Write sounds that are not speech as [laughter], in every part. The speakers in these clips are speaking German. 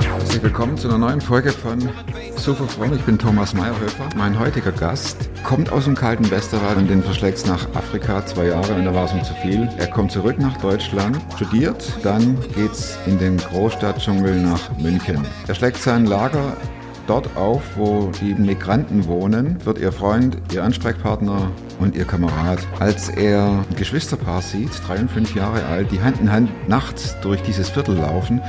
Herzlich willkommen zu einer neuen Folge von Super Freunde. Ich bin Thomas Meyerhöfer. Mein heutiger Gast kommt aus dem kalten Westerwald und den verschlägt nach Afrika zwei Jahre und da war es ihm zu viel. Er kommt zurück nach Deutschland, studiert, dann geht's in den Großstadtdschungel nach München. Er schlägt sein Lager dort auf, wo die Migranten wohnen, wird ihr Freund, ihr Ansprechpartner und ihr Kamerad. Als er ein Geschwisterpaar sieht, drei und fünf Jahre alt, die Hand in Hand nachts durch dieses Viertel laufen,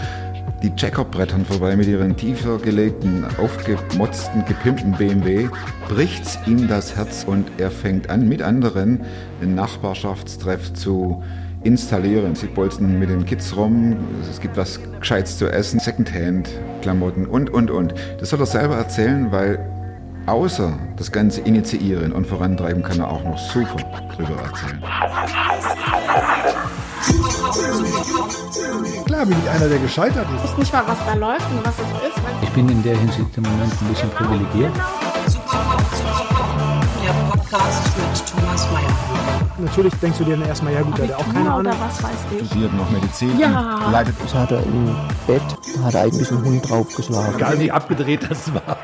die Checkerbrettern vorbei mit ihren tiefer gelegten, aufgemotzten, gepimpten BMW, bricht's ihm das Herz und er fängt an, mit anderen einen Nachbarschaftstreff zu installieren. Sie bolzen mit den Kids rum, es gibt was Gescheites zu essen, Secondhand-Klamotten und, und, und. Das soll er selber erzählen, weil außer das Ganze initiieren und vorantreiben kann er auch noch super drüber erzählen. Klar bin ich einer, der gescheitert ist. Ich weiß nicht mal, was da läuft und was es ist. Ich bin in der Hinsicht im Moment ein bisschen privilegiert. Der Podcast mit Thomas Mayer. Natürlich denkst du dir dann erstmal, ja gut, hat auch keine Ahnung. was weiß ich. Studiert noch Medizin, Ja. leitet Das hat er im Bett, hat er eigentlich einen Hund draufgeschlagen. Egal wie abgedreht das war.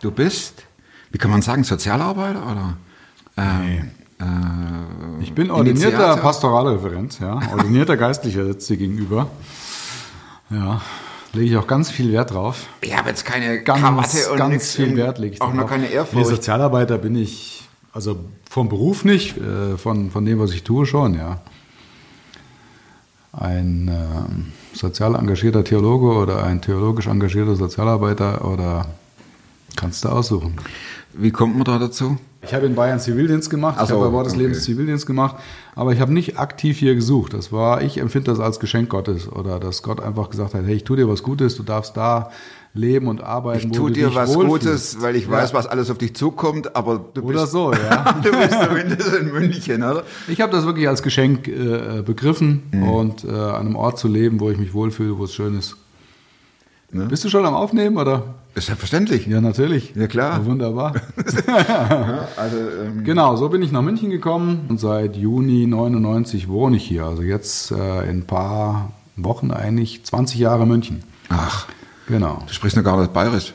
Du bist, wie kann man sagen, Sozialarbeiter oder? Ähm, äh, Ich bin ordinierter Initiator? Pastoralreferent, ja. Ordinierter Geistlicher sitzt dir gegenüber. Ja, lege ich auch ganz viel Wert drauf. Ich habe jetzt keine Ganz, Krawatte und ganz nix viel Wert lege ich auch noch drauf. keine Nee, Ehrfurcht. Sozialarbeiter bin ich, also vom Beruf nicht, äh, von, von dem, was ich tue, schon, ja. Ein ähm, sozial engagierter Theologe oder ein theologisch engagierter Sozialarbeiter oder kannst du aussuchen. Wie kommt man da dazu? Ich habe in Bayern Zivildienst gemacht, Ach ich habe bei Wort des okay. Lebens Zivildienst gemacht, aber ich habe nicht aktiv hier gesucht. Das war, ich empfinde das als Geschenk Gottes oder dass Gott einfach gesagt hat, hey, ich tue dir was Gutes, du darfst da leben und arbeiten, Ich tue dir was wohlfühlst. Gutes, weil ich Ja. weiß, was alles auf dich zukommt, aber du Oder bist, so, [laughs] ja. du bist zumindest in München, oder? Ich habe das wirklich als Geschenk äh, begriffen Mhm. und äh, an einem Ort zu leben, wo ich mich wohlfühle, wo es schön ist. Ne? Bist du schon am Aufnehmen oder? Ist selbstverständlich. Ja, natürlich. Ja, klar. Ja, wunderbar. [laughs] Also, ähm, Genau, so bin ich nach München gekommen und seit Juni 99 wohne ich hier. Also jetzt äh, in ein paar Wochen eigentlich 20 Jahre München. ach, Genau. du sprichst noch gar nicht bayerisch.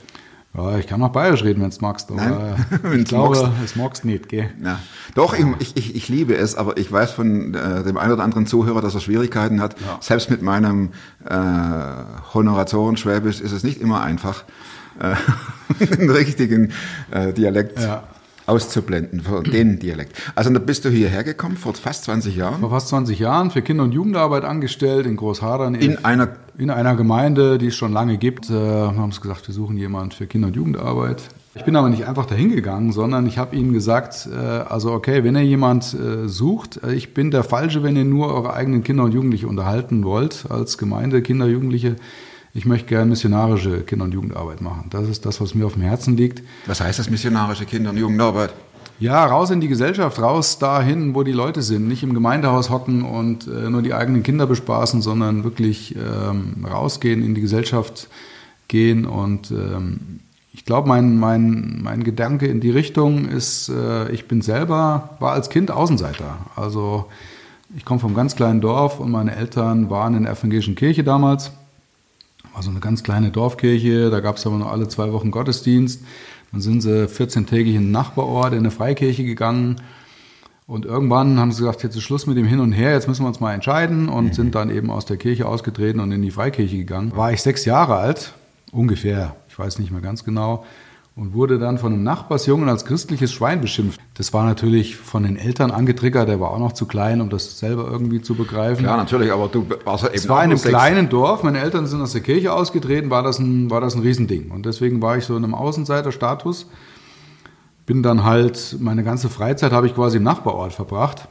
Ja, ich kann noch bayerisch reden, wenn es magst, aber Nein, [laughs] [laughs] ich glaube, magst. es magst nicht, gell? Ja. Doch, ich, ich, ich, ich liebe es, aber ich weiß von äh, dem einen oder anderen Zuhörer, dass er Schwierigkeiten hat. Ja. Selbst mit meinem äh, Honoratoren-Schwäbisch ist es nicht immer einfach, äh, [laughs] den richtigen äh, Dialekt Ja. Auszublenden, für [clears throat] den Dialekt. Also da bist du hierher gekommen vor fast 20 Jahren Vor fast 20 Jahren für Kinder- und Jugendarbeit angestellt in Großhadern. in einer in einer Gemeinde, die es schon lange gibt, äh, haben uns gesagt, wir suchen jemanden für Kinder- und Jugendarbeit. Ich bin aber nicht einfach dahin gegangen, sondern ich habe ihnen gesagt, äh, also okay, wenn ihr jemand äh, sucht, äh, ich bin der Falsche, wenn ihr nur eure eigenen Kinder und Jugendliche unterhalten wollt als Gemeinde, Kinder, Jugendliche. Ich möchte gerne missionarische Kinder- und Jugendarbeit machen. Das ist das, was mir auf dem Herzen liegt. Was heißt das missionarische Kinder- und Jugendarbeit? Ja, raus in die Gesellschaft, raus dahin, wo die Leute sind. Nicht im Gemeindehaus hocken und äh, nur die eigenen Kinder bespaßen, sondern wirklich ähm, rausgehen, in die Gesellschaft gehen. Und ähm, ich glaube, mein, mein, mein Gedanke in die Richtung ist, äh, ich bin selber, war als Kind Außenseiter. Also ich komme vom ganz kleinen Dorf und meine Eltern waren in der evangelischen Kirche damals. War so eine ganz kleine Dorfkirche, da gab es aber nur alle zwei Wochen Gottesdienst. Dann sind sie 14-tägig in den Nachbarort in eine Freikirche gegangen. Und irgendwann haben sie gesagt, jetzt ist Schluss mit dem Hin und Her, jetzt müssen wir uns mal entscheiden und sind dann eben aus der Kirche ausgetreten und in die Freikirche gegangen. War ich sechs Jahre alt, ungefähr, ich weiß nicht mehr ganz genau, und wurde dann von einem Nachbarsjungen als christliches Schwein beschimpft. Das war natürlich von den Eltern angetriggert, der war auch noch zu klein, um das selber irgendwie zu begreifen. Ja, natürlich, aber du warst ja eben Es war in einem kleinen Dorf, meine Eltern sind aus der Kirche ausgetreten, war das ein, war das ein Riesending. Und deswegen war ich so in einem Außenseiterstatus. Bin dann halt, meine ganze Freizeit habe ich quasi im Nachbarort verbracht,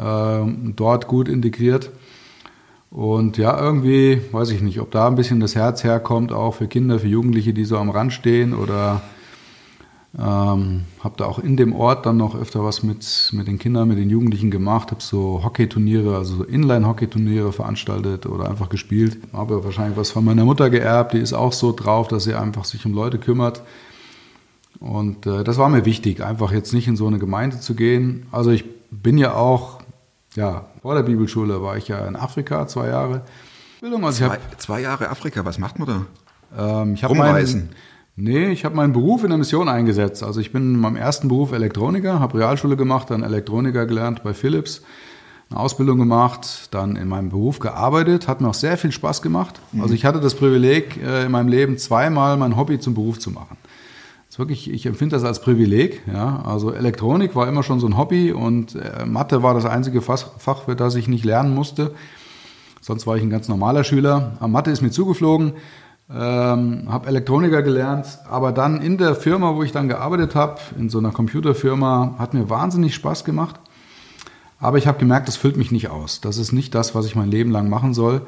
ähm, dort gut integriert. Und ja, irgendwie, weiß ich nicht, ob da ein bisschen das Herz herkommt, auch für Kinder, für Jugendliche, die so am Rand stehen oder ähm, habe da auch in dem Ort dann noch öfter was mit, mit den Kindern, mit den Jugendlichen gemacht, habe so Hockeyturniere, also so Inline-Hockeyturniere veranstaltet oder einfach gespielt. Habe wahrscheinlich was von meiner Mutter geerbt, die ist auch so drauf, dass sie einfach sich um Leute kümmert. Und äh, das war mir wichtig, einfach jetzt nicht in so eine Gemeinde zu gehen. Also ich bin ja auch Ja, vor der Bibelschule war ich ja in Afrika zwei Jahre. Bildung, also Zwei, habe zwei Jahre Afrika, was macht man da? ähm, ich hab Rumreisen. meinen- Nee, ich habe meinen Beruf in der Mission eingesetzt. Also ich bin in meinem ersten Beruf Elektroniker, habe Realschule gemacht, dann Elektroniker gelernt bei Philips, eine Ausbildung gemacht, dann in meinem Beruf gearbeitet, hat mir auch sehr viel Spaß gemacht. Also ich hatte das Privileg, äh, in meinem Leben zweimal mein Hobby zum Beruf zu machen. Das ist wirklich, ich empfinde das als Privileg. Ja. Also Elektronik war immer schon so ein Hobby und äh, Mathe war das einzige Fach, für das ich nicht lernen musste. Sonst war ich ein ganz normaler Schüler. Mathe ist mir zugeflogen, ähm, habe Elektroniker gelernt, aber dann in der Firma, wo ich dann gearbeitet habe, in so einer Computerfirma, hat mir wahnsinnig Spaß gemacht. Aber ich habe gemerkt, das füllt mich nicht aus. Das ist nicht das, was ich mein Leben lang machen soll.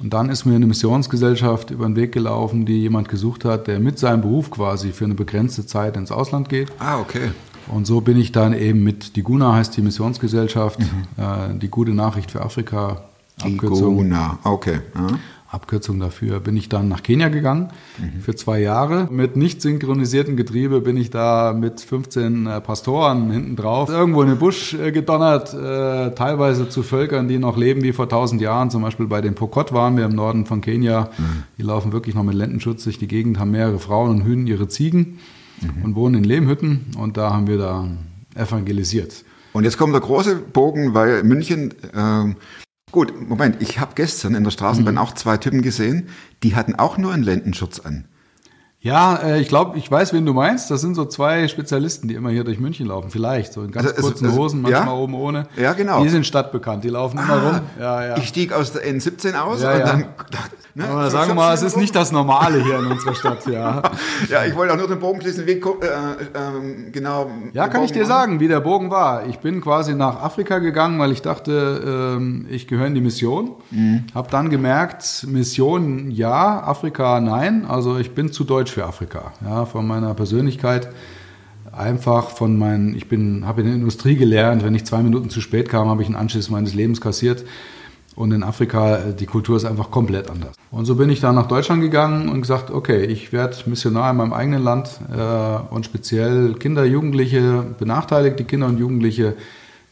Und dann ist mir eine Missionsgesellschaft über den Weg gelaufen, die jemand gesucht hat, der mit seinem Beruf quasi für eine begrenzte Zeit ins Ausland geht. Ah, okay. Und so bin ich dann eben mit Diguna heißt die Missionsgesellschaft, äh, die gute Nachricht für Afrika, Abkürzung, Igona. Okay. Ja. Abkürzung dafür, bin ich dann nach Kenia gegangen für zwei Jahre. Mit nicht synchronisiertem Getriebe bin ich da mit 15 äh, Pastoren hinten drauf, irgendwo in den Busch äh, gedonnert, äh, teilweise zu Völkern, die noch leben wie vor 1000 Jahren. Zum Beispiel bei den Pokot waren wir im Norden von Kenia. Die laufen wirklich noch mit Lendenschutz durch die Gegend, haben mehrere Frauen und hüten ihre Ziegen und wohnen in Lehmhütten. Und da haben wir da evangelisiert. Und jetzt kommt der große Bogen, weil München. Gut, Moment, ich habe gestern in der Straßenbahn Mhm. auch zwei Typen gesehen, die hatten auch nur einen Lendenschutz an. Ja, äh, ich glaube, ich weiß, wen du meinst. Das sind so zwei Spezialisten, die immer hier durch München laufen. Vielleicht, so in ganz Also es- kurzen es- Hosen, manchmal ja? oben ohne. Ja, genau. Die sind stadtbekannt, die laufen immer rum. Ja, ja. Ich stieg aus der N17 aus Ja, und dann. Ne, Aber sagen wir mal, es ist nicht das Normale hier in unserer Stadt, ja. [laughs] Ja, ich wollte auch nur den Bogen schließen. Wie, äh, ähm, genau. Ja, kann ich Bogen dir machen. sagen, wie der Bogen war. Ich bin quasi nach Afrika gegangen, weil ich dachte, ähm, ich gehöre in die Mission. Mhm. Hab dann gemerkt, Mission ja, Afrika nein. Also ich bin zu deutsch für Afrika. Ja, von meiner Persönlichkeit einfach von meinen, ich bin, habe in der Industrie gelernt. Wenn ich zwei Minuten zu spät kam, habe ich einen Anschiss meines Lebens kassiert. Und in Afrika, äh, die Kultur ist einfach komplett anders. Und so bin ich dann nach Deutschland gegangen und gesagt, okay, ich werde Missionar in meinem eigenen Land äh, und speziell Kinder, Jugendliche, benachteiligte Kinder und Jugendliche,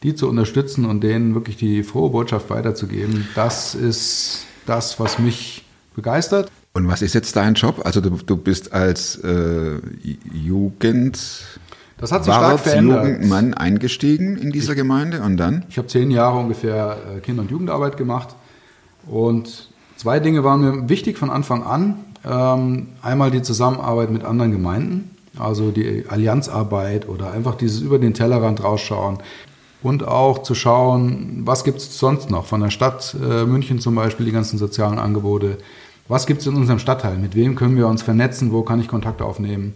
die zu unterstützen und denen wirklich die frohe Botschaft weiterzugeben. Das ist das, was mich begeistert. Und was ist jetzt dein Job? Also du, du bist als äh, Jugend Das hat sich stark Warts verändert. Jugendmann eingestiegen in dieser Gemeinde und dann? Ich habe zehn Jahre ungefähr äh, Kinder- und Jugendarbeit gemacht. Und zwei Dinge waren mir wichtig von Anfang an. Ähm, einmal die Zusammenarbeit mit anderen Gemeinden, also die Allianzarbeit oder einfach dieses über den Tellerrand rausschauen. Und auch zu schauen, was gibt es sonst noch von der Stadt äh, München zum Beispiel, die ganzen sozialen Angebote. Was gibt es in unserem Stadtteil? Mit wem können wir uns vernetzen? Wo kann ich Kontakt aufnehmen?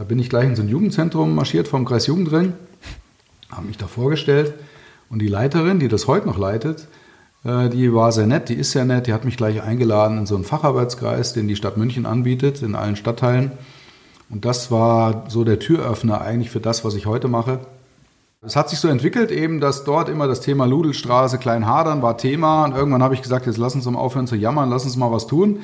Da bin ich gleich in so ein Jugendzentrum marschiert vom Kreis Jugendring, habe mich da vorgestellt und die Leiterin, die das heute noch leitet, äh, die war sehr nett, die ist sehr nett, die hat mich gleich eingeladen in so einen Facharbeitskreis, den die Stadt München anbietet, in allen Stadtteilen. Und das war so der Türöffner eigentlich für das, was ich heute mache. Es hat sich so entwickelt eben, dass dort immer das Thema Ludelstraße, Kleinhadern war Thema und irgendwann habe ich gesagt, jetzt lass uns mal aufhören zu jammern, lass uns mal was tun.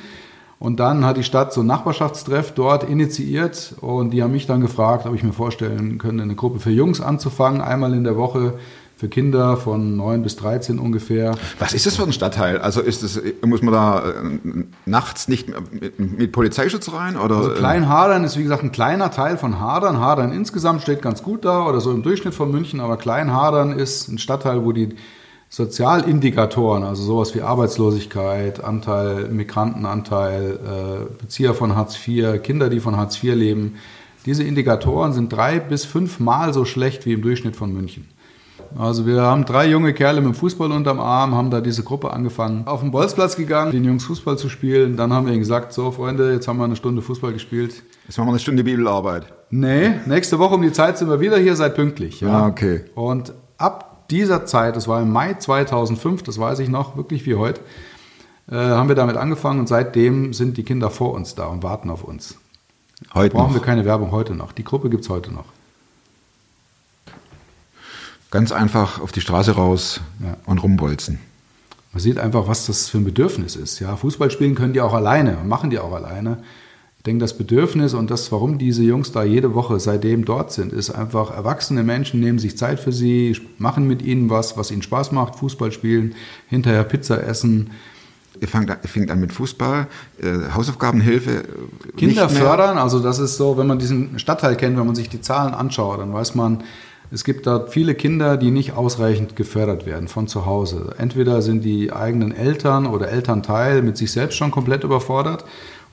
Und dann hat die Stadt so ein Nachbarschaftstreff dort initiiert und die haben mich dann gefragt, ob ich mir vorstellen könnte, eine Gruppe für Jungs anzufangen, einmal in der Woche für Kinder von 9 bis 13 ungefähr. Was ist das für ein Stadtteil? Also ist das, muss man da äh, nachts nicht mit, mit Polizeischutz rein? Oder, Also Kleinhadern ist wie gesagt ein kleiner Teil von Hadern. Hadern insgesamt steht ganz gut da oder so im Durchschnitt von München, aber Kleinhadern ist ein Stadtteil, wo die Sozialindikatoren, also sowas wie Arbeitslosigkeit, Anteil Migrantenanteil, äh, Bezieher von Hartz IV, Kinder, die von Hartz IV leben, diese Indikatoren sind drei bis fünfmal so schlecht wie im Durchschnitt von München. Also wir haben drei junge Kerle mit dem Fußball unterm Arm, haben da diese Gruppe angefangen, auf den Bolzplatz gegangen, den Jungs Fußball zu spielen. Dann haben wir ihnen gesagt, so Freunde, jetzt haben wir eine Stunde Fußball gespielt. Jetzt machen wir eine Stunde Bibelarbeit. Nee, nächste Woche um die Zeit sind wir wieder hier, seid pünktlich. Ja, Ah, okay. Und ab dieser Zeit, das war im Mai 2005, das weiß ich noch, wirklich wie heute, äh, haben wir damit angefangen und seitdem sind die Kinder vor uns da und warten auf uns. Heute Brauchen noch. wir keine Werbung heute noch. Die Gruppe gibt es heute noch. Ganz einfach auf die Straße raus Ja. und rumbolzen. Man sieht einfach, was das für ein Bedürfnis ist. Ja, Fußball spielen können die auch alleine und machen die auch alleine. Ich denke, das Bedürfnis und das, warum diese Jungs da jede Woche seitdem dort sind, ist einfach, erwachsene Menschen nehmen sich Zeit für sie, machen mit ihnen was, was ihnen Spaß macht, Fußball spielen, hinterher Pizza essen, Ihr fangt, ihr fängt an mit Fußball, äh, Hausaufgabenhilfe. äh, Kinder fördern, also das ist so, wenn man diesen Stadtteil kennt, wenn man sich die Zahlen anschaut, dann weiß man, es gibt da viele Kinder, die nicht ausreichend gefördert werden von zu Hause. Entweder sind die eigenen Eltern oder Elternteil mit sich selbst schon komplett überfordert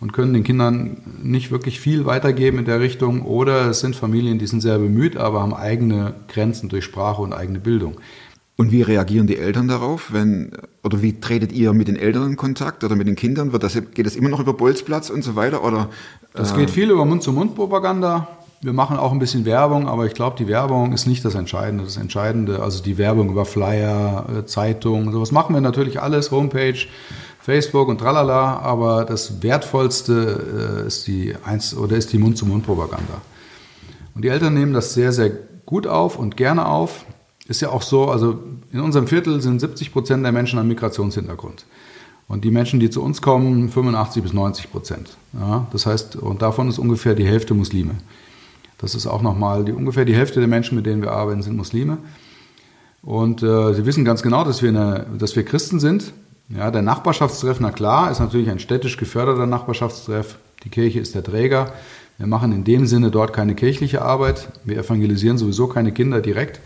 und können den Kindern nicht wirklich viel weitergeben in der Richtung, oder es sind Familien, die sind sehr bemüht, aber haben eigene Grenzen durch Sprache und eigene Bildung. Und wie reagieren die Eltern darauf, wenn, oder wie tretet ihr mit den Eltern in Kontakt oder mit den Kindern? Wird das, geht das immer noch über Bolzplatz und so weiter? Oder, Das äh, geht viel über Mund-zu-Mund-Propaganda. Wir machen auch ein bisschen Werbung, aber ich glaube, die Werbung ist nicht das Entscheidende. Das Entscheidende, also die Werbung über Flyer, äh, Zeitungen, sowas machen wir natürlich alles, Homepage, Facebook und tralala, aber das Wertvollste äh, ist die eins oder ist die Mund-zu-Mund-Propaganda. Und die Eltern nehmen das sehr, sehr gut auf und gerne auf. Ist ja auch so, also in unserem Viertel sind 70 Prozent der Menschen einen Migrationshintergrund. Und die Menschen, die zu uns kommen, 85 bis 90 Prozent. Ja, das heißt, und davon ist ungefähr die Hälfte Muslime. Das ist auch nochmal, die, ungefähr die Hälfte der Menschen, mit denen wir arbeiten, sind Muslime. Und äh, sie wissen ganz genau, dass wir, eine, dass wir Christen sind. Ja, der Nachbarschaftstreff, na klar, ist natürlich ein städtisch geförderter Nachbarschaftstreff. Die Kirche ist der Träger. Wir machen in dem Sinne dort keine kirchliche Arbeit. Wir evangelisieren sowieso keine Kinder direkt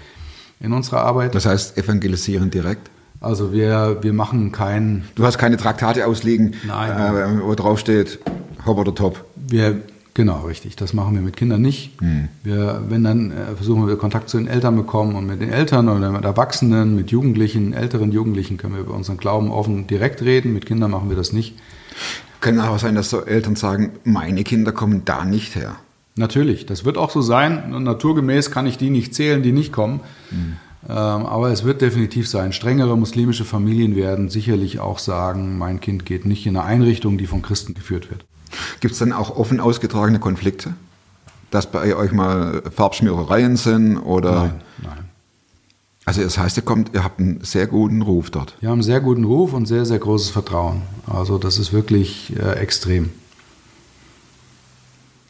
in unserer Arbeit. Das heißt, evangelisieren direkt. Also wir, wir machen kein, Du hast keine Traktate ausliegen, Nein. Äh, wo drauf steht, hopp oder top. Wir, genau, richtig. Das machen wir mit Kindern nicht. Wir, wenn dann äh, versuchen wir Kontakt zu den Eltern bekommen und mit den Eltern oder mit Erwachsenen, mit Jugendlichen, älteren Jugendlichen können wir über unseren Glauben offen direkt reden. Mit Kindern machen wir das nicht. Kann aber sein, dass so Eltern sagen, meine Kinder kommen da nicht her. Natürlich, das wird auch so sein. Und naturgemäß kann ich die nicht zählen, die nicht kommen. Ähm, aber es wird definitiv sein. Strengere muslimische Familien werden sicherlich auch sagen, mein Kind geht nicht in eine Einrichtung, die von Christen geführt wird. Gibt es dann auch offen ausgetragene Konflikte? Dass bei euch mal Farbschmierereien sind oder. Nein, nein. Also das heißt, ihr kommt, ihr habt einen sehr guten Ruf dort. Wir haben einen sehr guten Ruf und sehr, sehr großes Vertrauen. Also das ist wirklich äh, extrem.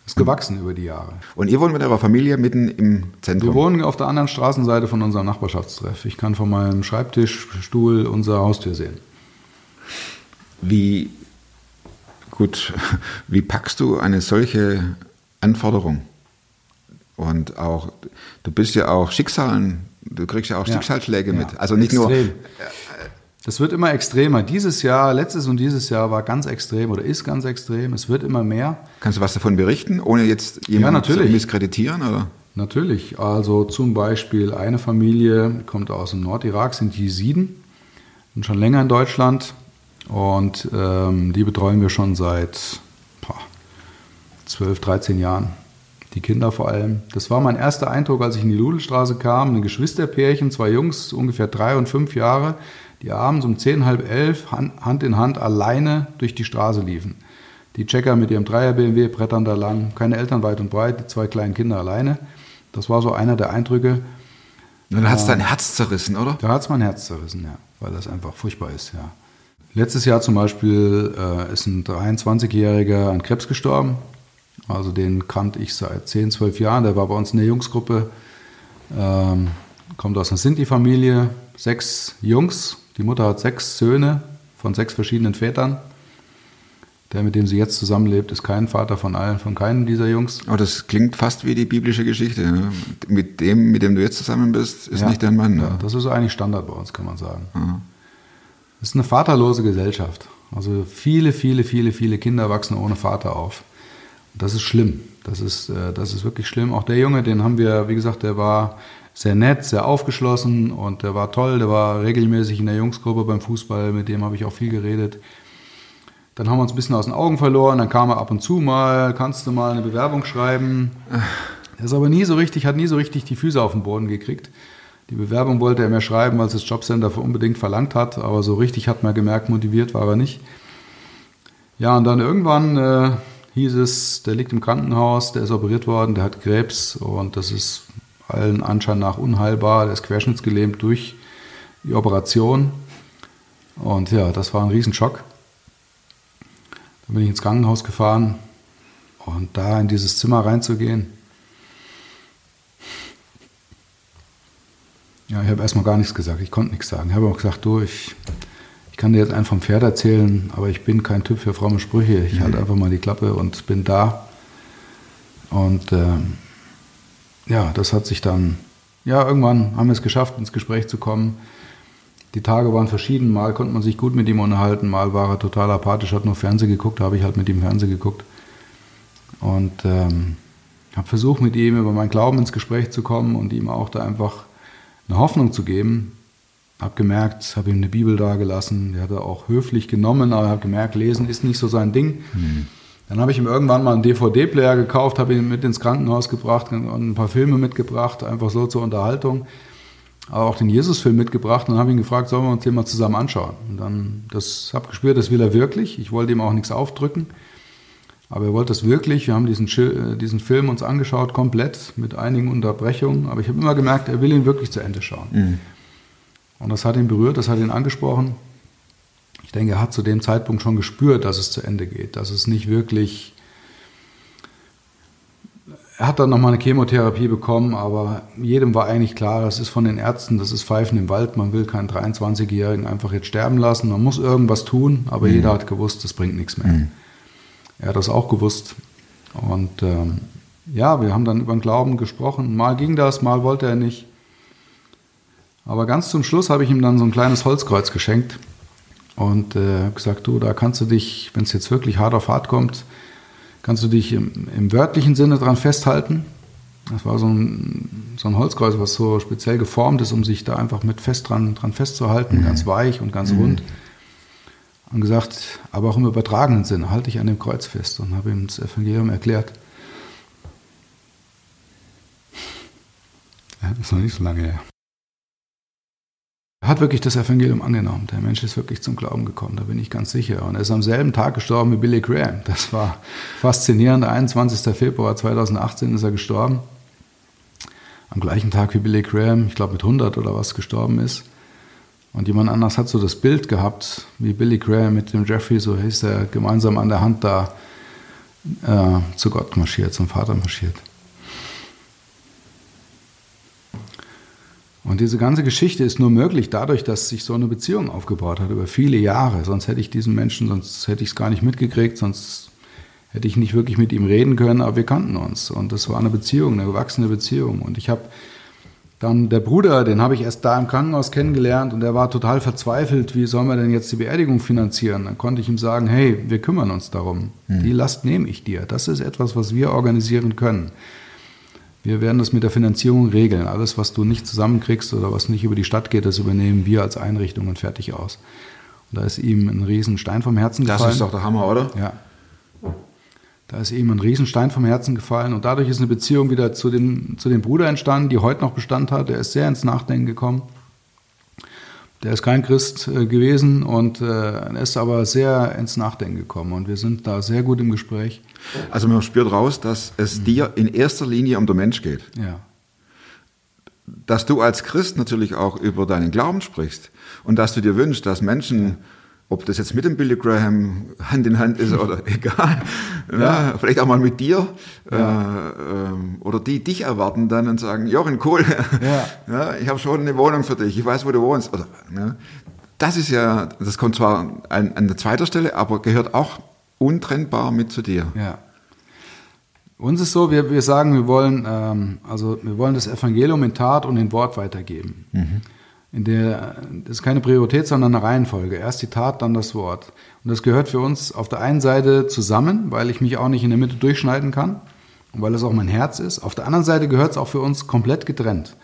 Ist gewachsen über die Jahre. Und ihr wohnt mit eurer Familie mitten im Zentrum. Wir wohnen auf der anderen Straßenseite von unserem Nachbarschaftstreff. Ich kann von meinem Schreibtischstuhl unsere Haustür sehen. Wie gut, wie packst du eine solche Anforderung? Und auch, du bist ja auch Schicksalen, du kriegst ja auch Ja. Schicksalsschläge Ja, mit. Also nicht nur, extrem. Das wird immer extremer. Dieses Jahr, letztes und dieses Jahr war ganz extrem oder ist ganz extrem. Es wird immer mehr. kannst du was davon berichten, ohne jetzt jemanden natürlich. zu misskreditieren? Oder? Natürlich. Also zum Beispiel eine Familie kommt aus dem Nordirak, sind Jesiden, sind schon länger in Deutschland und ähm, die betreuen wir schon seit boah, 12, 13 Jahren. Die Kinder vor allem. Das war mein erster Eindruck, als ich in die Ludelstraße kam. Ein Geschwisterpärchen, zwei Jungs, ungefähr drei und fünf Jahre, die abends um zehn, halb elf Hand in Hand alleine durch die Straße liefen. Die Checker mit ihrem Dreier BMW brettern da lang, keine Eltern weit und breit, die zwei kleinen Kinder alleine. Das war so einer der Eindrücke. Und dann hat es dein Herz zerrissen, oder? Da hat es mein Herz zerrissen, ja, weil das einfach furchtbar ist, ja. Letztes Jahr zum Beispiel äh, ist ein 23-Jähriger an Krebs gestorben. Also den kannte ich seit 10, 12 Jahren. Der war bei uns in der Jungsgruppe. Ähm, kommt aus einer Sinti-Familie. Sechs Jungs. Die Mutter hat sechs Söhne von sechs verschiedenen Vätern. Der, mit dem sie jetzt zusammenlebt, ist kein Vater von allen, von keinem dieser Jungs. Aber das klingt fast wie die biblische Geschichte. Ne? Mit dem, mit dem du jetzt zusammen bist, ist Ja. nicht dein Mann. Ja, Ne? das ist eigentlich Standard bei uns, kann man sagen. Es ist eine vaterlose Gesellschaft. Also viele, viele, viele, viele Kinder wachsen ohne Vater auf. Und das ist schlimm. Das ist, äh, das ist wirklich schlimm. Auch der Junge, den haben wir, wie gesagt, der war sehr nett, sehr aufgeschlossen und der war toll. Der war regelmäßig in der Jungsgruppe beim Fußball, mit dem habe ich auch viel geredet. Dann haben wir uns ein bisschen aus den Augen verloren. Dann kam er ab und zu mal, kannst du mal eine Bewerbung schreiben. Er ist aber nie so richtig, hat nie so richtig die Füße auf den Boden gekriegt. Die Bewerbung wollte er mir schreiben, weil es das Jobcenter für unbedingt verlangt hat, aber so richtig hat man gemerkt, motiviert war er nicht. Ja, und dann irgendwann äh, hieß es, der liegt im Krankenhaus, der ist operiert worden, der hat Krebs und das ist allen Anschein nach unheilbar, der ist querschnittsgelähmt durch die Operation. Und ja, das war ein Riesenschock. Dann bin ich ins Krankenhaus gefahren. Und da in dieses Zimmer reinzugehen, ja, ich habe erstmal gar nichts gesagt, ich konnte nichts sagen. Ich habe auch gesagt, du, ich, ich kann dir jetzt einen vom Pferd erzählen, aber ich bin kein Typ für fromme Sprüche. Ich halte einfach mal die Klappe und bin da. Und ähm, ja, das hat sich dann, ja, irgendwann haben wir es geschafft, ins Gespräch zu kommen. Die Tage waren verschieden. Mal konnte man sich gut mit ihm unterhalten, mal war er total apathisch, hat nur Fernsehen geguckt, da habe ich halt mit ihm Fernsehen geguckt. Und ähm, habe versucht, mit ihm über meinen Glauben ins Gespräch zu kommen und ihm auch da einfach eine Hoffnung zu geben. Habe gemerkt, habe ihm eine Bibel dagelassen, die hat er auch höflich genommen, aber habe gemerkt, lesen ist nicht so sein Ding. Dann habe ich ihm irgendwann mal einen DVD-Player gekauft, habe ihn mit ins Krankenhaus gebracht und ein paar Filme mitgebracht, einfach so zur Unterhaltung. Aber auch den Jesus-Film mitgebracht und habe ihn gefragt, sollen wir uns den mal zusammen anschauen? Und dann, das habe gespürt, das will er wirklich. Ich wollte ihm auch nichts aufdrücken. Aber er wollte das wirklich. Wir haben diesen, äh, diesen Film uns angeschaut, komplett, mit einigen Unterbrechungen. Aber ich habe immer gemerkt, er will ihn wirklich zu Ende schauen. Und das hat ihn berührt, das hat ihn angesprochen. Ich denke, er hat zu dem Zeitpunkt schon gespürt, dass es zu Ende geht, dass es nicht wirklich. Er hat dann nochmal eine Chemotherapie bekommen, aber jedem war eigentlich klar, das ist von den Ärzten, das ist Pfeifen im Wald. Man will keinen 23-Jährigen einfach jetzt sterben lassen. Man muss irgendwas tun, aber jeder hat gewusst, das bringt nichts mehr. Er hat das auch gewusst. Und ähm, ja, wir haben dann über den Glauben gesprochen. Mal ging das, mal wollte er nicht. Aber ganz zum Schluss habe ich ihm dann so ein kleines Holzkreuz geschenkt und äh, gesagt, du, da kannst du dich, wenn es jetzt wirklich hart auf hart kommt, kannst du dich im, im wörtlichen Sinne dran festhalten. Das war so ein, so ein Holzkreuz, was so speziell geformt ist, um sich da einfach mit fest dran, dran festzuhalten, ganz weich und ganz rund. Und gesagt, aber auch im übertragenen Sinne, halte ich an dem Kreuz fest und habe ihm das Evangelium erklärt. Ja, das ist noch nicht so lange her. Er hat wirklich das Evangelium angenommen. Der Mensch ist wirklich zum Glauben gekommen, da bin ich ganz sicher. Und er ist am selben Tag gestorben wie Billy Graham. Das war faszinierend. 21. Februar 2018 ist er gestorben. Am gleichen Tag wie Billy Graham, ich glaube mit 100 oder was, gestorben ist. Und jemand anders hat so das Bild gehabt, wie Billy Graham mit dem Jeffrey, so hieß er, gemeinsam an der Hand da äh, zu Gott marschiert, zum Vater marschiert. Und diese ganze Geschichte ist nur möglich dadurch, dass sich so eine Beziehung aufgebaut hat über viele Jahre. Sonst hätte ich diesen Menschen, sonst hätte ich es gar nicht mitgekriegt, sonst hätte ich nicht wirklich mit ihm reden können, aber wir kannten uns. Und das war eine Beziehung, eine gewachsene Beziehung. Und ich habe dann der Bruder, den habe ich erst da im Krankenhaus kennengelernt und der war total verzweifelt, wie sollen wir denn jetzt die Beerdigung finanzieren? Dann konnte ich ihm sagen, hey, wir kümmern uns darum. Die Last nehme ich dir. Das ist etwas, was wir organisieren können. Wir werden das mit der Finanzierung regeln. Alles, was du nicht zusammenkriegst oder was nicht über die Stadt geht, das übernehmen wir als Einrichtung und fertig aus. Und da ist ihm ein riesen Stein vom Herzen Das gefallen. ist doch der Hammer, oder? Ja. Da ist ihm ein Riesenstein vom Herzen gefallen und dadurch ist eine Beziehung wieder zu dem, zu dem Bruder entstanden, die heute noch Bestand hat. Der ist sehr ins Nachdenken gekommen. Der ist kein Christ äh, gewesen und äh, er ist aber sehr ins Nachdenken gekommen und wir sind da sehr gut im Gespräch. Also man spürt raus, dass es dir in erster Linie um den Mensch geht. Ja, Dass du als Christ natürlich auch über deinen Glauben sprichst und dass du dir wünschst, dass Menschen, ob das jetzt mit dem Billy Graham Hand in Hand ist oder [laughs] egal, ja. vielleicht auch mal mit dir äh, ähm, oder die dich erwarten dann und sagen, Jochen, cool, [laughs] Ja. ja, ich habe schon eine Wohnung für dich, ich weiß, wo du wohnst. Oder, ne? Das ist ja, das kommt zwar an, an zweiter Stelle, aber gehört auch untrennbar mit zu dir. ja. Uns ist so, wir, wir sagen, wir wollen, ähm, also wir wollen das Evangelium in Tat und in Wort weitergeben. In der, das ist keine Priorität, sondern eine Reihenfolge. Erst die Tat, dann das Wort. Und das gehört für uns auf der einen Seite zusammen, weil ich mich auch nicht in der Mitte durchschneiden kann und weil es auch mein Herz ist. Auf der anderen Seite gehört es auch für uns komplett getrennt.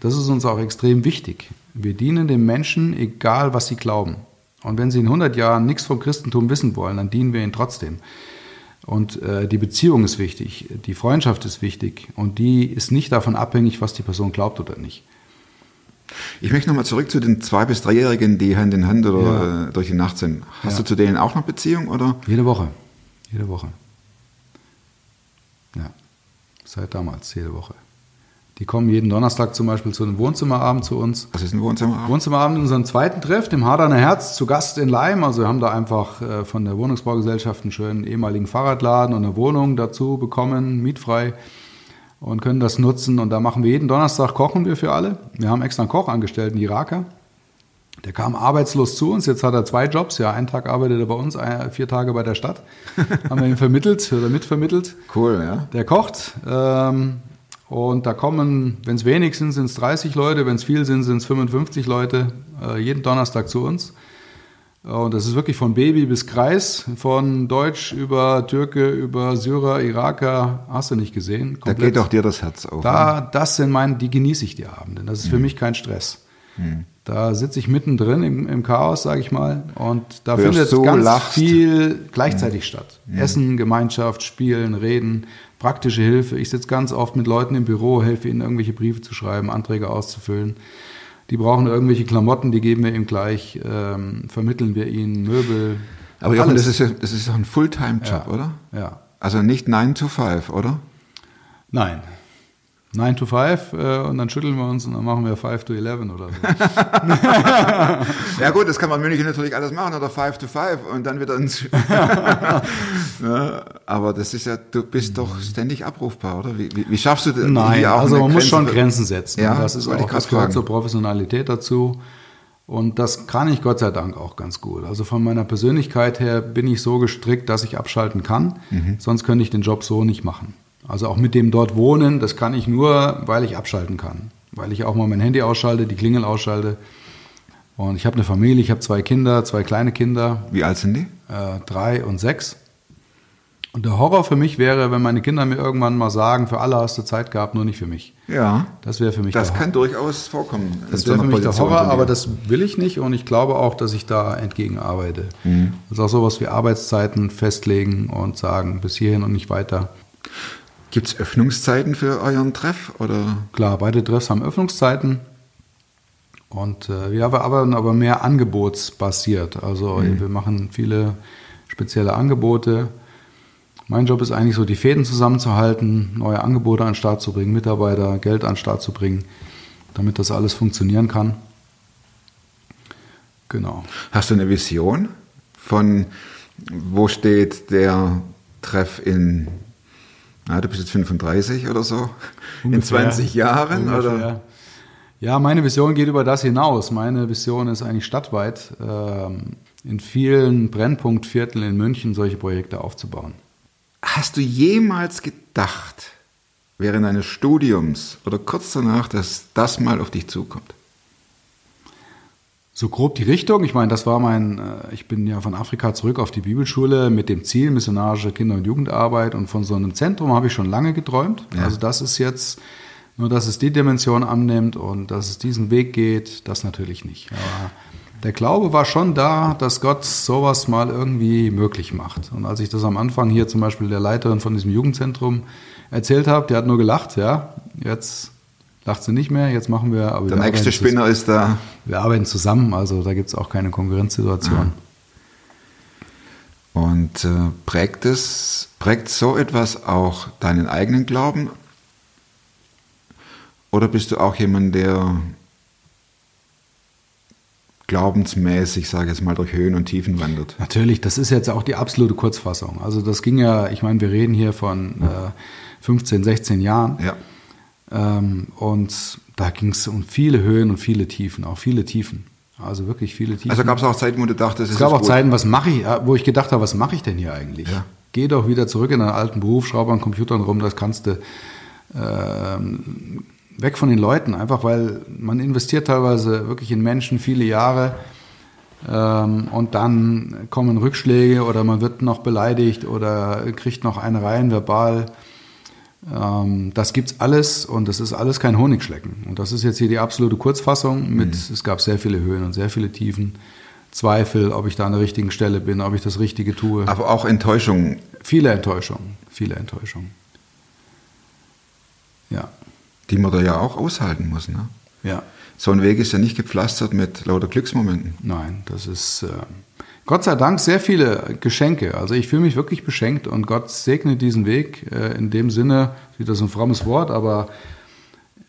Das ist uns auch extrem wichtig. Wir dienen den Menschen, egal was sie glauben. Und wenn sie in 100 Jahren nichts vom Christentum wissen wollen, dann dienen wir ihnen trotzdem. Und äh, die Beziehung ist wichtig, die Freundschaft ist wichtig und die ist nicht davon abhängig, was die Person glaubt oder nicht. Ich möchte nochmal zurück zu den zwei- bis dreijährigen, die Hand in Hand oder äh, durch die Nacht sind. Hast Ja. du zu denen auch noch Beziehung oder? Jede Woche. Jede Woche. Ja. Seit damals, jede Woche. Die kommen jeden Donnerstag zum Beispiel zu einem Wohnzimmerabend zu uns. Was ist ein Wohnzimmer? Wohnzimmerabend in unserem zweiten Treff, dem Haderner Herz, zu Gast in Leim. Also wir haben da einfach äh, von der Wohnungsbaugesellschaft einen schönen ehemaligen Fahrradladen und eine Wohnung dazu bekommen, mietfrei und können das nutzen. Und da machen wir jeden Donnerstag, kochen wir für alle. Wir haben extra einen Koch angestellt, einen Iraker. Der kam arbeitslos zu uns. Jetzt hat er zwei Jobs. Ja, einen Tag arbeitet er bei uns, vier Tage bei der Stadt. [laughs] haben wir ihn vermittelt oder mitvermittelt. Cool, ja. Der kocht. Ähm, und da kommen, wenn es wenig sind, sind es 30 Leute, wenn es viel sind, sind es 55 Leute, äh, jeden Donnerstag zu uns. Und das ist wirklich von Baby bis Kreis, von Deutsch über Türke, über Syrer, Iraker, hast du nicht gesehen. Da Komplett. geht auch dir das Herz auf. ne? Da, das sind meine, die genieße ich die Abende. Das ist für mich kein Stress. Da sitze ich mittendrin im, im Chaos, sage ich mal, und da Hörst findet zu, ganz lachst. viel gleichzeitig statt. Essen, Gemeinschaft, Spielen, Reden, praktische Hilfe. Ich sitze ganz oft mit Leuten im Büro, helfe ihnen irgendwelche Briefe zu schreiben, Anträge auszufüllen. Die brauchen irgendwelche Klamotten, die geben wir ihm gleich, ähm, vermitteln wir ihnen Möbel. Aber Jochen, alles. das ist ja das ist doch ein Fulltime-Job, Ja. oder? Ja. Also nicht 9 to 5, oder? Nein. 9 to 5 äh, und dann schütteln wir uns und dann machen wir 5 to 11 oder so. [laughs] Ja gut, das kann man in München natürlich alles machen, oder 5 to 5 und dann wieder ins... [laughs] ja, aber das ist ja, du bist doch ständig abrufbar, oder? Wie, wie, wie schaffst du das? Nein, also man muss Grenze schon für- Grenzen setzen. Ja, das ist auch, das gehört zur Professionalität dazu. Und das kann ich Gott sei Dank auch ganz gut. Also von meiner Persönlichkeit her bin ich so gestrickt, dass ich abschalten kann. Mhm. Sonst könnte ich den Job so nicht machen. Also auch mit dem dort wohnen, das kann ich nur, weil ich abschalten kann. Weil ich auch mal mein Handy ausschalte, die Klingel ausschalte. Und ich habe eine Familie, ich habe zwei Kinder, zwei kleine Kinder, Wie alt sind die? äh, drei und sechs. Und der Horror für mich wäre, wenn meine Kinder mir irgendwann mal sagen, für alle hast du Zeit gehabt, nur nicht für mich. Ja. Das wäre für mich Das kann durchaus vorkommen. das so wäre einer für mich der Horror, aber das will ich nicht und ich glaube auch, dass ich da entgegen arbeite. Mhm. Also auch sowas wie Arbeitszeiten festlegen und sagen, bis hierhin und nicht weiter. Gibt es Öffnungszeiten für euren Treff? Oder? Klar, beide Treffs haben Öffnungszeiten und äh, wir arbeiten aber mehr angebotsbasiert. Also Mhm. wir machen viele spezielle Angebote. Mein Job ist eigentlich so, die Fäden zusammenzuhalten, neue Angebote an den Start zu bringen, Mitarbeiter, Geld an den Start zu bringen, damit das alles funktionieren kann. Genau. Hast du eine Vision von, wo steht der Treff in, na, du bist jetzt 35 oder so, in Ungefähr. 20 Jahren? Oder? Ungefähr. Ja, meine Vision geht über das hinaus. Meine Vision ist eigentlich stadtweit ähm, in vielen Brennpunktvierteln in München solche Projekte aufzubauen. Hast du jemals gedacht, während deines Studiums oder kurz danach, dass das mal auf dich zukommt? So grob die Richtung. Ich meine, das war mein, äh, ich bin ja von Afrika zurück auf die Bibelschule mit dem Ziel missionarische Kinder- und Jugendarbeit und von so einem Zentrum habe ich schon lange geträumt. Ja. Also das ist jetzt, nur dass es die Dimension annimmt und dass es diesen Weg geht, das natürlich nicht. Aber der Glaube war schon da, dass Gott sowas mal irgendwie möglich macht. Und als ich das am Anfang hier zum Beispiel der Leiterin von diesem Jugendzentrum erzählt habe, die hat nur gelacht, ja, jetzt lacht sie nicht mehr, jetzt machen wir, aber Der wir nächste arbeiten zusammen. Spinner ist da. Wir arbeiten zusammen, also da gibt es auch keine Konkurrenzsituation. Und äh, prägt es, prägt so etwas auch deinen eigenen Glauben? Oder bist du auch jemand, der glaubensmäßig, sage ich jetzt mal, durch Höhen und Tiefen wandert? Natürlich, das ist jetzt auch die absolute Kurzfassung. Also das ging ja, ich meine, wir reden hier von äh, 15, 16 Jahren. Ja. Ähm, und da ging es um viele Höhen und viele Tiefen, auch viele Tiefen. Also wirklich viele Tiefen. Also gab es auch Zeiten, wo du dachtest, es gab auch gut. Zeiten, was mache ich, äh, wo ich gedacht habe, was mache ich denn hier eigentlich? Ja. Geh doch wieder zurück in deinen alten Beruf, schraub an Computern rum, das kannst du ähm, weg von den Leuten, einfach weil man investiert teilweise wirklich in Menschen viele Jahre ähm, und dann kommen Rückschläge oder man wird noch beleidigt oder kriegt noch eine rein verbal. Ähm, das gibt's alles und das ist alles kein Honigschlecken. Und das ist jetzt hier die absolute Kurzfassung mit, es gab sehr viele Höhen und sehr viele Tiefen. Zweifel, ob ich da an der richtigen Stelle bin, ob ich das Richtige tue. Aber auch Enttäuschung. Viele Enttäuschungen, viele Enttäuschungen. Ja, die man da ja auch aushalten muss. Ne? ja. So ein Weg ist ja nicht gepflastert mit lauter Glücksmomenten. Nein, das ist äh, Gott sei Dank sehr viele Geschenke. Also ich fühle mich wirklich beschenkt und Gott segne diesen Weg äh, in dem Sinne, wieder so ein frommes Wort, aber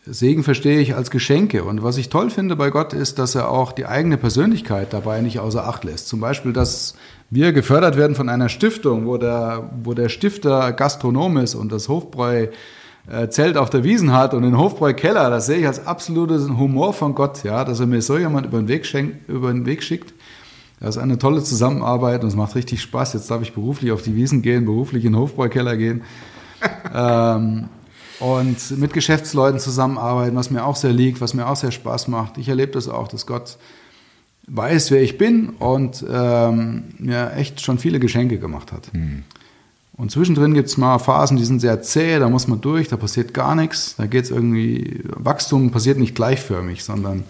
Segen verstehe ich als Geschenke. Und was ich toll finde bei Gott ist, dass er auch die eigene Persönlichkeit dabei nicht außer Acht lässt. Zum Beispiel, dass wir gefördert werden von einer Stiftung, wo der, wo der Stifter Gastronom ist und das Hofbräu äh, Zelt auf der Wiesen hat und den Hofbräu Keller. Das sehe ich als absoluten Humor von Gott, ja, dass er mir so jemand über den Weg, schenkt, über den Weg schickt. Das ist eine tolle Zusammenarbeit und es macht richtig Spaß. Jetzt darf ich beruflich auf die Wiesen gehen, beruflich in den Hofbräukeller gehen. [laughs] ähm, und mit Geschäftsleuten zusammenarbeiten, was mir auch sehr liegt, was mir auch sehr Spaß macht. Ich erlebe das auch, dass Gott weiß, wer ich bin und ähm, mir echt schon viele Geschenke gemacht hat. Mhm. Und zwischendrin gibt es mal Phasen, die sind sehr zäh, da muss man durch, da passiert gar nichts. Da geht es irgendwie, Wachstum passiert nicht gleichförmig, sondern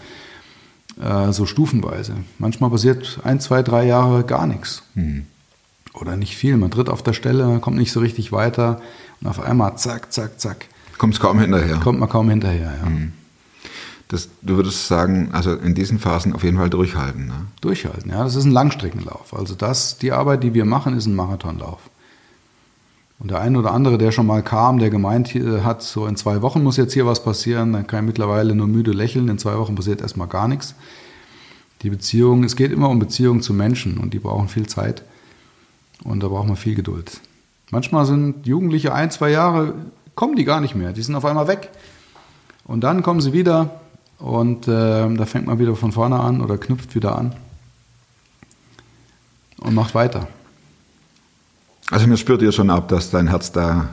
äh, so stufenweise. Manchmal passiert ein, zwei, drei Jahre gar nichts. Mhm. Oder nicht viel. Man tritt auf der Stelle, kommt nicht so richtig weiter und auf einmal zack, zack, zack. Kommst kaum hinterher. Kommt man kaum hinterher, ja. Das, du würdest sagen, also in diesen Phasen auf jeden Fall durchhalten. Ne? Durchhalten, ja. Das ist ein Langstreckenlauf. Also das, die Arbeit, die wir machen, ist ein Marathonlauf. Und der eine oder andere, der schon mal kam, der gemeint äh, hat, so in zwei Wochen muss jetzt hier was passieren, dann kann ich mittlerweile nur müde lächeln. In zwei Wochen passiert erstmal gar nichts. Die Beziehung, es geht immer um Beziehungen zu Menschen und die brauchen viel Zeit. Und da braucht man viel Geduld. Manchmal sind Jugendliche ein, zwei Jahre, kommen die gar nicht mehr. Die sind auf einmal weg. Und dann kommen sie wieder und äh, da fängt man wieder von vorne an oder knüpft wieder an und macht weiter. Also mir spürt ihr schon ab, dass dein Herz da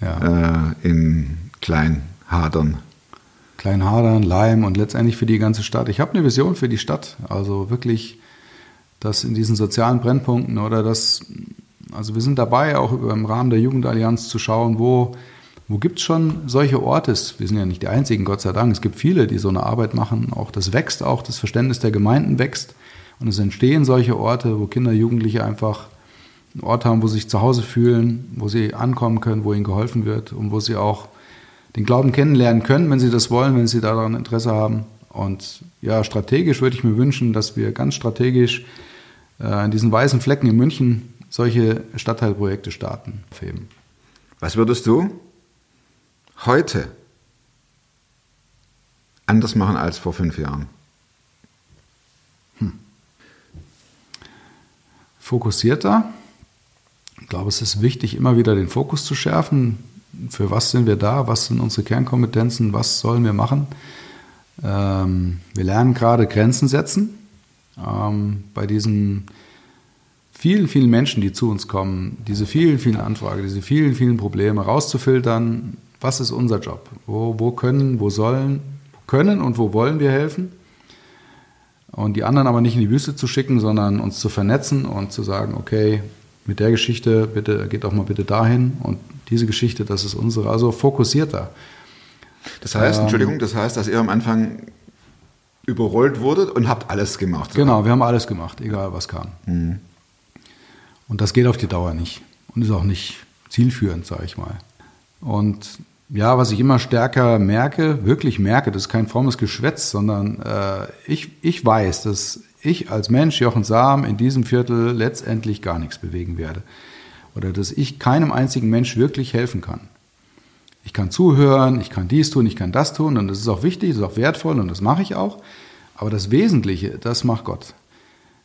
Ja. äh, in klein hadern. Kleinhadern, Leim und letztendlich für die ganze Stadt. Ich habe eine Vision für die Stadt. Also wirklich, dass in diesen sozialen Brennpunkten oder das, also wir sind dabei, auch im Rahmen der Jugendallianz zu schauen, wo, wo gibt es schon solche Orte. Wir sind ja nicht die einzigen, Gott sei Dank. Es gibt viele, die so eine Arbeit machen. Auch das wächst, auch das Verständnis der Gemeinden wächst. Und es entstehen solche Orte, wo Kinder, Jugendliche einfach einen Ort haben, wo sie sich zu Hause fühlen, wo sie ankommen können, wo ihnen geholfen wird und wo sie auch den Glauben kennenlernen können, wenn sie das wollen, wenn sie daran Interesse haben. Und ja, strategisch würde ich mir wünschen, dass wir ganz strategisch äh, an diesen weißen Flecken in München solche Stadtteilprojekte starten. Aufheben. Was würdest du heute anders machen als vor fünf Jahren? Fokussierter. Ich glaube, es ist wichtig, immer wieder den Fokus zu schärfen. Für was sind wir da? Was sind unsere Kernkompetenzen? Was sollen wir machen? Ähm, wir lernen gerade Grenzen setzen. Ähm, bei diesen vielen, vielen Menschen, die zu uns kommen, diese vielen, vielen Anfragen, diese vielen, vielen Probleme rauszufiltern, was ist unser Job? Wo, wo können, wo sollen, können und wo wollen wir helfen? Und die anderen aber nicht in die Wüste zu schicken, sondern uns zu vernetzen und zu sagen, okay, mit der Geschichte, bitte, geht doch mal bitte dahin und diese Geschichte, das ist unsere, also fokussierter. Das heißt, Ähm, Entschuldigung, das heißt, dass ihr am Anfang überrollt wurdet und habt alles gemacht. Genau, wir haben alles gemacht, egal was kam. Und das geht auf die Dauer nicht und ist auch nicht zielführend, sage ich mal. Und ja, was ich immer stärker merke, wirklich merke, das ist kein frommes Geschwätz, sondern äh, ich, ich weiß, dass ich als Mensch, Jochen Sam, in diesem Viertel letztendlich gar nichts bewegen werde. Oder dass ich keinem einzigen Mensch wirklich helfen kann. Ich kann zuhören, ich kann dies tun, ich kann das tun und das ist auch wichtig, das ist auch wertvoll und das mache ich auch. Aber das Wesentliche, das macht Gott.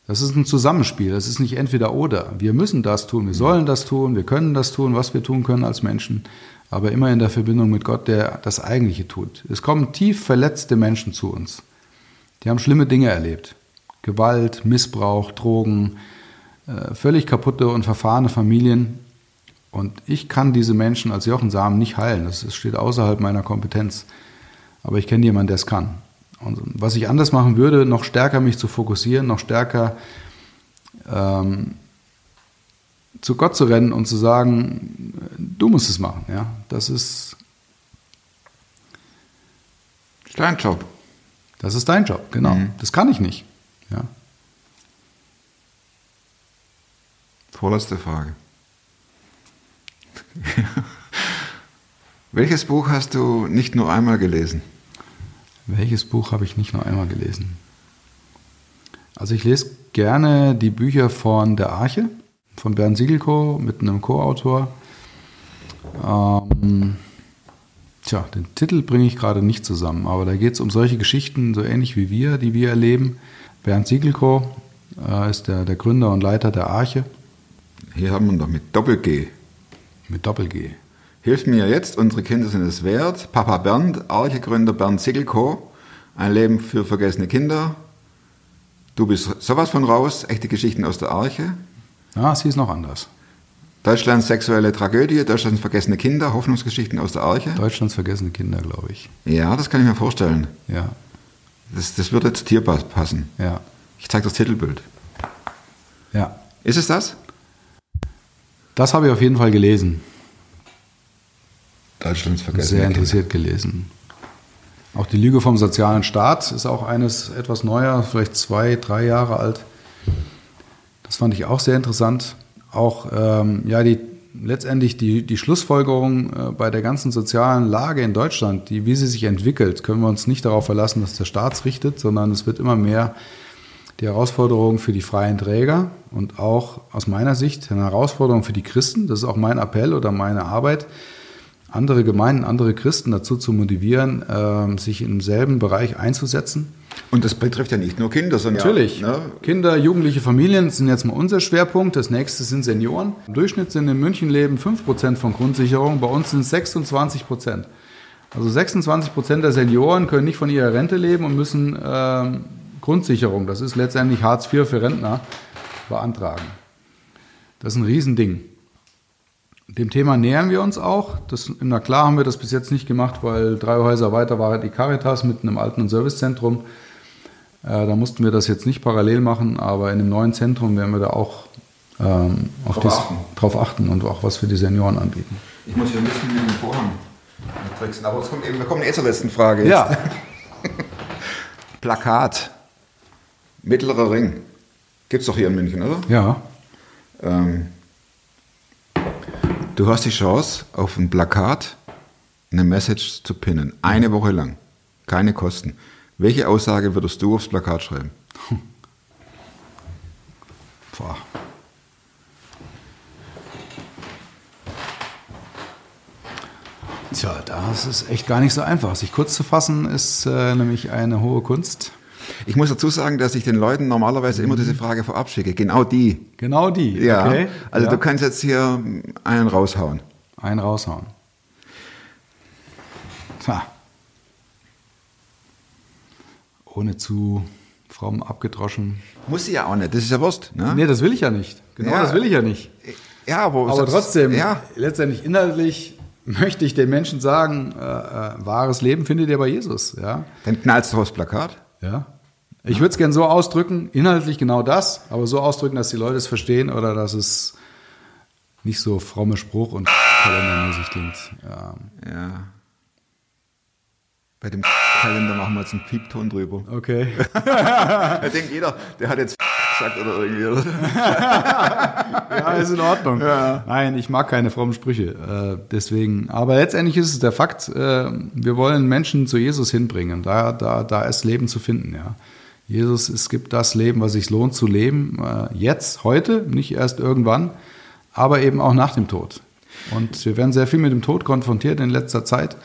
Das ist ein Zusammenspiel, das ist nicht entweder oder. Wir müssen das tun, wir sollen das tun, wir können das tun, was wir tun können als Menschen, aber immer in der Verbindung mit Gott, der das Eigentliche tut. Es kommen tief verletzte Menschen zu uns. Die haben schlimme Dinge erlebt. Gewalt, Missbrauch, Drogen, äh, völlig kaputte und verfahrene Familien. Und ich kann diese Menschen als Jochen Samen nicht heilen. Das steht außerhalb meiner Kompetenz. Aber ich kenne jemanden, der es kann. Und was ich anders machen würde, noch stärker mich zu fokussieren, noch stärker ähm, zu Gott zu rennen und zu sagen, du musst es machen. Ja, das ist, Das ist dein Job. das ist dein Job. Genau. Das kann ich nicht. Ja. Vorletzte Frage. [laughs] Welches Buch hast du nicht nur einmal gelesen? Welches Buch habe ich nicht nur einmal gelesen? Also ich lese gerne die Bücher von der Arche, von Bernd Siegelko mit einem Co-Autor. Ähm, Tja, den Titel bringe ich gerade nicht zusammen, aber da geht es um solche Geschichten, so ähnlich wie wir, die wir erleben. Bernd Siegelko äh, ist der, der Gründer und Leiter der Arche Hier haben wir noch mit Doppel-G. mit Doppel-G. Hilf mir jetzt, unsere Kinder sind es wert. Papa Bernd, Archegründer Bernd Sickelko. Ein Leben für vergessene Kinder. Du bist sowas von raus. Echte Geschichten aus der Arche. Ah, sie ist noch anders. Deutschlands sexuelle Tragödie, Deutschlands vergessene Kinder, Hoffnungsgeschichten aus der Arche. Deutschlands vergessene Kinder, glaube ich. Ja, das kann ich mir vorstellen. Ja, Das, das würde zu dir pass- passen. ja, Ich zeige das Titelbild. ja. Ist es das? Das habe ich auf jeden Fall gelesen. Deutschlands Sehr vergessene Kinder. interessiert gelesen. Auch die Lüge vom sozialen Staat ist auch eines etwas neuer, vielleicht zwei, drei Jahre alt. Das fand ich auch sehr interessant. Auch ähm, ja, die, letztendlich die, die Schlussfolgerung äh, bei der ganzen sozialen Lage in Deutschland, die, wie sie sich entwickelt, können wir uns nicht darauf verlassen, dass der Staat es richtet, sondern es wird immer mehr die Herausforderung für die freien Träger und auch aus meiner Sicht eine Herausforderung für die Christen. Das ist auch mein Appell oder meine Arbeit, andere Gemeinden, andere Christen dazu zu motivieren, ähm, sich im selben Bereich einzusetzen. Und das betrifft ja nicht nur Kinder, sondern Natürlich. Ja, ne? Kinder, jugendliche Familien sind jetzt mal unser Schwerpunkt. Das nächste sind Senioren. Im Durchschnitt sind in München leben 5% von Grundsicherung, bei uns sind es 26%. Also 26% der Senioren können nicht von ihrer Rente leben und müssen ähm, Grundsicherung, das ist letztendlich Hartz IV für Rentner, beantragen. Das ist ein Riesending. Dem Thema nähern wir uns auch. Das, na klar haben wir das bis jetzt nicht gemacht, weil drei Häuser weiter war die Caritas mit einem Alten- und Servicezentrum. Äh, da mussten wir das jetzt nicht parallel machen, aber in dem neuen Zentrum werden wir da auch ähm, auf Drauf das, achten. drauf achten und auch was für die Senioren anbieten. Ich muss hier ein bisschen mit dem Vorhang tricksen, aber es kommt eben, wir kommen eh zur letzten Frage. jetzt. [laughs] Plakat. Mittlerer Ring. Gibt's doch hier in München, oder? ja. Ähm, du hast die Chance, auf ein Plakat eine Message zu pinnen. Eine Woche lang. Keine Kosten. Welche Aussage würdest du aufs Plakat schreiben? Boah. Tja, das ist echt gar nicht so einfach. Sich kurz zu fassen ist äh, nämlich eine hohe Kunst. Ich muss dazu sagen, dass ich den Leuten normalerweise immer diese Frage vorab schicke. Genau die. Genau die. Ja. Okay. Also ja. du kannst jetzt hier einen raushauen. einen raushauen. Tja. Ohne zu fromm abgedroschen. Muss sie ja auch nicht. Das ist ja Wurst. Ne? Nee, das will ich ja nicht. Genau, Ja. das will ich ja nicht. Ja, aber, Aber trotzdem, Ja, letztendlich inhaltlich möchte ich den Menschen sagen, äh, äh, wahres Leben findet ihr bei Jesus. Ja, dann knallst du aufs Plakat. ja. Ich würde es gerne so ausdrücken, inhaltlich genau das, aber so ausdrücken, dass die Leute es verstehen oder dass es nicht so fromme Spruch und kalendermäßig klingt. Ja. Ja. Bei dem Kalender machen wir jetzt einen Piepton drüber. Okay. [laughs] Da denkt jeder, der hat jetzt gesagt oder irgendwie. Oder? [laughs] Ja, ist in Ordnung. Nein, ich mag keine frommen Sprüche. Äh, deswegen, aber letztendlich ist es der Fakt, äh, wir wollen Menschen zu Jesus hinbringen. Da, da, da ist Leben zu finden, ja. Jesus, es gibt das Leben, was sich lohnt zu leben, äh, jetzt, heute, nicht erst irgendwann, aber eben auch nach dem Tod. Und wir werden sehr viel mit dem Tod konfrontiert in letzter Zeit.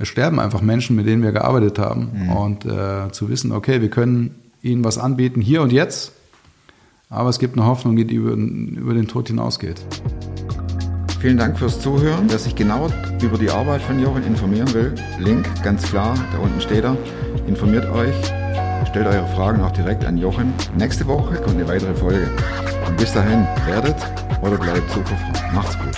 Es sterben einfach Menschen, mit denen wir gearbeitet haben. Und äh, zu wissen, okay, wir können ihnen was anbieten, hier und jetzt, aber es gibt eine Hoffnung, die über, über den Tod hinausgeht. Vielen Dank fürs Zuhören. Wer sich genauer über die Arbeit von Jochen informieren will, Link ganz klar, da unten steht er. Informiert euch, stellt eure Fragen auch direkt an Jochen. Nächste Woche kommt eine weitere Folge. Und bis dahin, werdet oder bleibt superfroh. Macht's gut.